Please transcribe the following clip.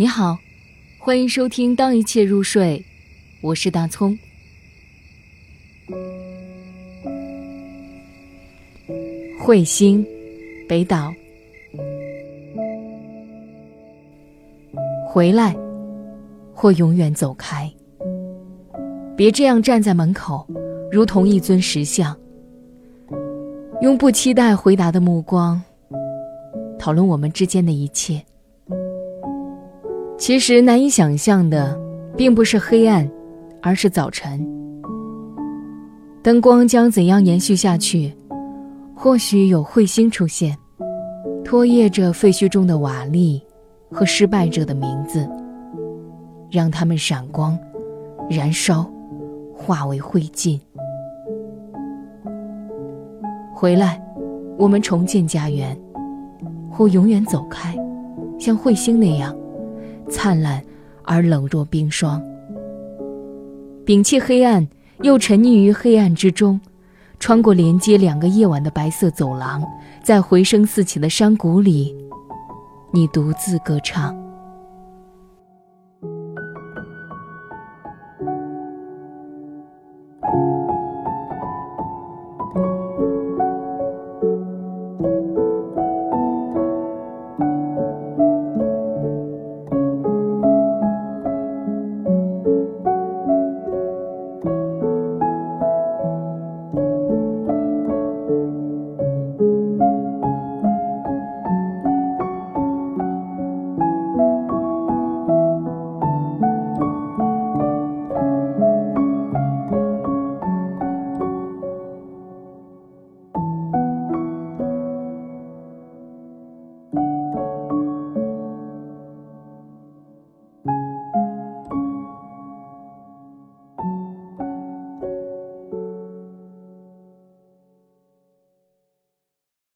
你好，欢迎收听《当一切入睡》，我是大葱。彗星，北岛。回来，或永远走开。别这样站在门口，如同一尊石像，用不期待回答的目光讨论我们之间的一切。其实难以想象的，并不是黑暗，而是早晨。灯光将怎样延续下去？或许有彗星出现，拖曳着废墟中的瓦砾和失败者的名字，让他们闪光、燃烧、化为灰烬。回来，我们重建家园，或永远走开，像彗星那样。灿烂而冷若冰霜。摒弃黑暗，又沉溺于黑暗之中，穿过连接两个夜晚的白色走廊，在回声四起的山谷里，你独自歌唱。